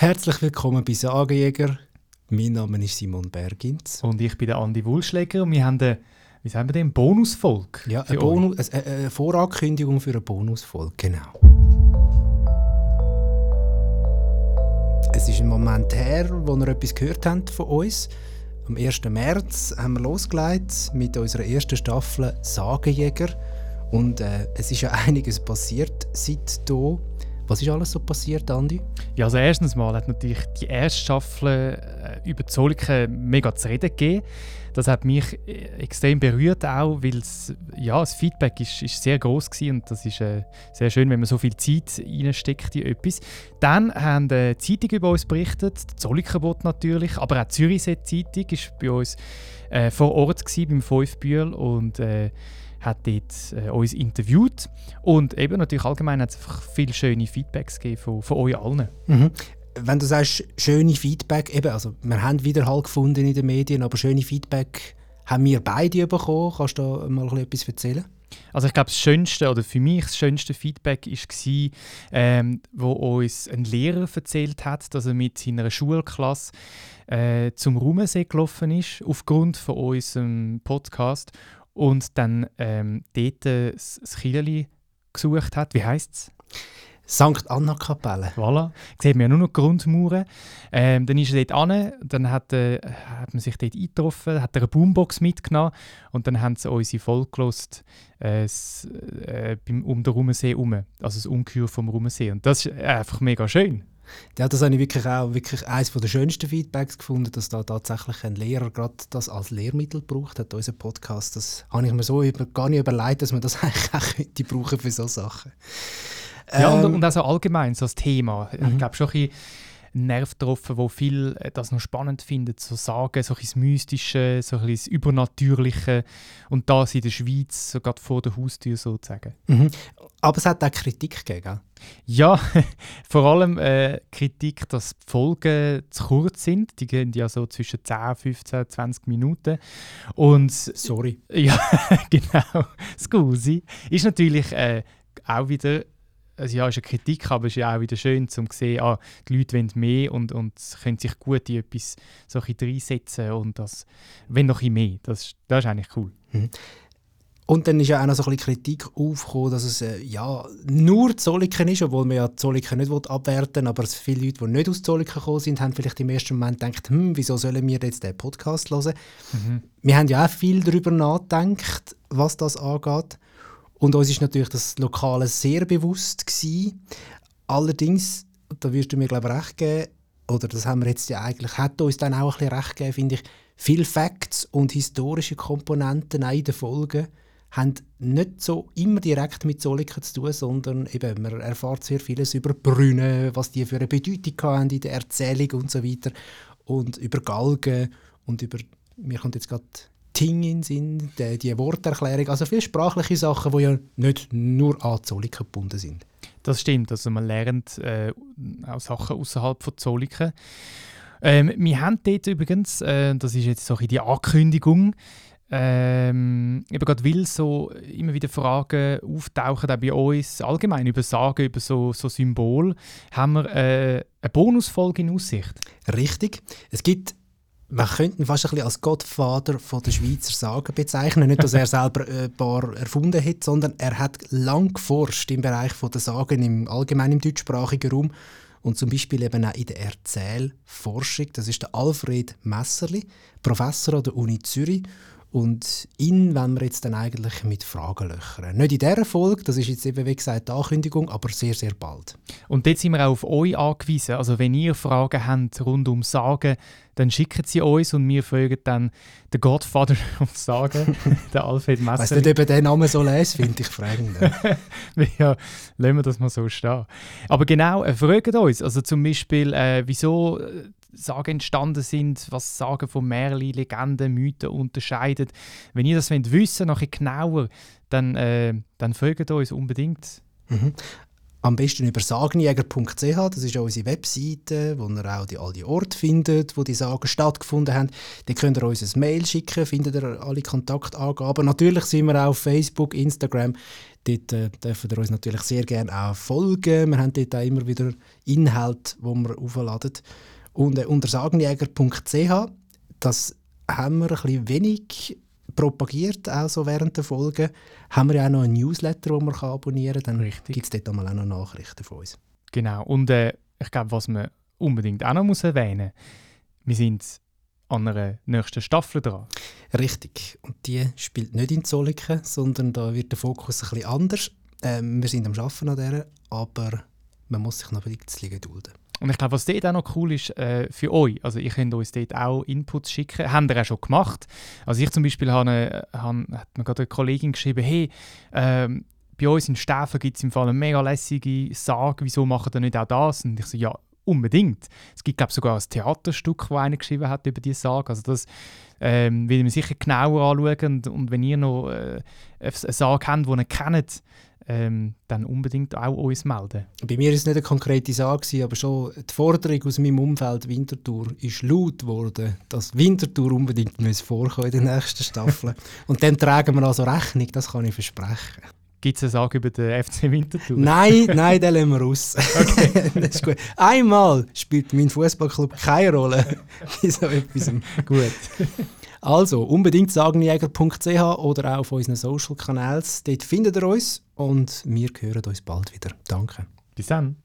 Herzlich willkommen bei Sagenjäger. Mein Name ist Simon Bergins. Und ich bin der Andi Wulschläger und wir haben eine, wie sagen wir den, Bonusfolge. Ja, eine, Bonus, eine, eine Vorankündigung für eine Bonusfolge, genau. Es ist ein Moment her, wo ihr etwas gehört habt von uns. Am 1. März haben wir losgelegt mit unserer ersten Staffel Sagenjäger. Und äh, es ist ja einiges passiert seitdem. Was ist alles so passiert, Andi? Ja, also erstens mal hat natürlich die erste Staffel äh, über Zoliken mega zu reden gegeben. Das hat mich äh, extrem berührt auch, weil ja, das Feedback ist, ist sehr groß und das ist äh, sehr schön, wenn man so viel Zeit reinsteckt in etwas. Dann haben die Zeitung über uns berichtet, die Zolikenbot natürlich, aber auch die Zürichsee Zeitung war bei uns äh, vor Ort gewesen, beim Fünfbühl und äh, hat dort äh, uns interviewt und eben natürlich allgemein hat es viele schöne Feedbacks gegeben von, von euch allen. Mhm. Wenn du sagst, schöne Feedback, eben, also wir haben Widerhall gefunden in den Medien, aber schöne Feedback haben wir beide bekommen. Kannst du da mal etwas erzählen? Also ich glaube, das schönste oder für mich das schönste Feedback war, ähm, wo uns ein Lehrer erzählt hat, dass er mit seiner Schulklasse äh, zum Rumensee gelaufen ist, aufgrund von unserem Podcast und dann ähm, dort äh, das Kirchli gesucht hat. Wie heisst es? St. Anna-Kapelle. Voilà. Sieht man ja nur noch die Grundmauern. Ähm, dann ist er dort an, dann hat, äh, hat man sich dort eingetroffen, hat er eine Boombox mitgenommen und dann haben sie unsere Folge gelost, äh, äh, um den Rummensee herum, also das Ungeheuer vom Rummensee. Und das ist einfach mega schön. Ja, das habe ich wirklich auch wirklich eines der schönsten Feedbacks gefunden, dass da tatsächlich ein Lehrer gerade das als Lehrmittel braucht hat, unser Podcast. Das habe ich mir so über, gar nicht überlegt, dass man das eigentlich auch könnte brauchen für solche Sachen. Ja, ähm, und, und also allgemein so das Thema. Mhm. Ich glaube schon ein Nerv getroffen, wo viel äh, das noch spannend findet, so sagen, so ein Mystische, so ein das Übernatürliche und das in der Schweiz, so gerade vor der Haustür sozusagen. Mhm. Aber es hat auch Kritik gegeben, Ja, vor allem äh, Kritik, dass die Folgen zu kurz sind. Die gehen ja so zwischen 10, 15, 20 Minuten. Und, Sorry. Ja, genau. Scusi. Ist natürlich äh, auch wieder also ja, ist eine Kritik, aber es ist ja auch wieder schön, um zu sehen, ah, die Leute wollen mehr und, und können sich gut in etwas so ein reinsetzen und das wenn noch ein mehr. Das, das ist eigentlich cool. Mhm. Und dann ist ja auch noch so ein bisschen Kritik aufgekommen, dass es äh, ja nur Zolliken ist, obwohl man ja Zolliken nicht abwerten will, aber viele Leute, die nicht aus Zolliken gekommen sind, haben vielleicht im ersten Moment gedacht, hm, wieso sollen wir jetzt den Podcast hören? Mhm. Wir haben ja auch viel darüber nachgedacht, was das angeht. Und uns ist natürlich das Lokale sehr bewusst gewesen. Allerdings, da wirst du mir glaube ich recht geben, oder das haben wir jetzt ja eigentlich, hat uns dann auch ein bisschen recht gegeben, finde ich, viele Facts und historische Komponenten in den Folgen haben nicht so immer direkt mit Zoliken zu tun, sondern eben, man erfährt sehr vieles über Brünnen, was die für eine Bedeutung haben in der Erzählung und so weiter und über Galgen und über, mir kommt jetzt gerade Ting sind, die, die Worterklärung, also viele sprachliche Sachen, die ja nicht nur an Zoliken gebunden sind. Das stimmt, also man lernt äh, auch Sachen außerhalb von Zoliken. Ähm, wir haben dort übrigens, äh, das ist jetzt so die Ankündigung, ähm, eben gerade weil so immer wieder Fragen auftauchen, auch bei uns allgemein über Sagen, über so, so Symbol, haben wir äh, eine Bonusfolge in Aussicht. Richtig. Es gibt man könnte ihn fast ein bisschen als Gottvater von der Schweizer Sagen bezeichnen. Nicht, dass er selber ein paar erfunden hat, sondern er hat lang geforscht im Bereich der Sagen im allgemeinen im deutschsprachigen Raum und zum Beispiel eben auch in der Erzählforschung. Das ist der Alfred Messerli, Professor an der Uni Zürich und ihn wollen wir jetzt dann eigentlich mit Fragen löchern. Nicht in dieser Folge, das ist jetzt eben wie gesagt die Ankündigung, aber sehr, sehr bald. Und jetzt sind wir auch auf euch angewiesen. Also wenn ihr Fragen habt rund um Sagen, dann schickt sie uns und wir fragen dann den Godfather um Sagen, den Alfred Messer. Weißt du nicht, ob den Namen so lesen, finde ich fragend. ja, lassen wir das mal so stehen. Aber genau, äh, fragt uns, also zum Beispiel, äh, wieso Sagen entstanden sind, was Sagen von Märchen, Legenden, Mythen unterscheidet. Wenn ihr das wollt wissen noch genauer, dann, äh, dann folgt uns unbedingt. Mhm. am besten über sagenjäger.ch, das ist unsere Webseite, wo ihr auch die, all die Orte findet, wo die Sagen stattgefunden haben. Dann könnt ihr uns ein Mail schicken, findet ihr alle Kontaktangaben. Natürlich sind wir auch auf Facebook, Instagram. Dort äh, dürft ihr uns natürlich sehr gerne auch folgen. Wir haben dort auch immer wieder Inhalte, die wir aufladen. Und äh, unter sagenjäger.ch, das haben wir ein bisschen wenig propagiert, auch so während der Folge, haben wir ja auch noch einen Newsletter, den man kann abonnieren kann. Dann gibt es dort auch noch Nachrichten von uns. Genau. Und äh, ich glaube, was man unbedingt auch noch muss erwähnen muss, wir sind an einer nächsten Staffel dran. Richtig. Und die spielt nicht in Zolliken, sondern da wird der Fokus ein bisschen anders. Ähm, wir sind am Arbeiten an der, aber man muss sich noch ein bisschen gedulden. Und ich glaube, was dort auch noch cool ist äh, für euch, also ihr könnt uns dort auch Inputs schicken, haben wir auch schon gemacht. Also ich zum Beispiel habe, habe hat mir gerade eine Kollegin geschrieben, hey, ähm, bei uns in Stäfen gibt es im Fall eine mega lässige Sage, wieso machen ihr nicht auch das? Und ich so, ja, unbedingt. Es gibt glaube sogar ein Theaterstück, das einer geschrieben hat über diese Sage. Also das ähm, will wir sicher genauer anschauen und, und wenn ihr noch äh, eine Sage habt, die ihr kennt, ähm, dann unbedingt auch uns melden. Bei mir war es nicht eine konkrete Sage, aber schon die Forderung aus meinem Umfeld Winterthur ist laut geworden, dass Winterthur unbedingt muss vorkommen in der nächsten Staffel. Und dann tragen wir also Rechnung, das kann ich versprechen. Gibt es eine Sage über den FC Winterthur? Nein, nein, den lassen wir raus. Okay. das ist gut. Einmal spielt mein Fußballclub keine Rolle in so etwas. gut. Also, unbedingt sagenjäger.ch oder auch auf unseren Social Kanälen. Dort findet ihr uns und wir hören uns bald wieder. Danke. Bis dann.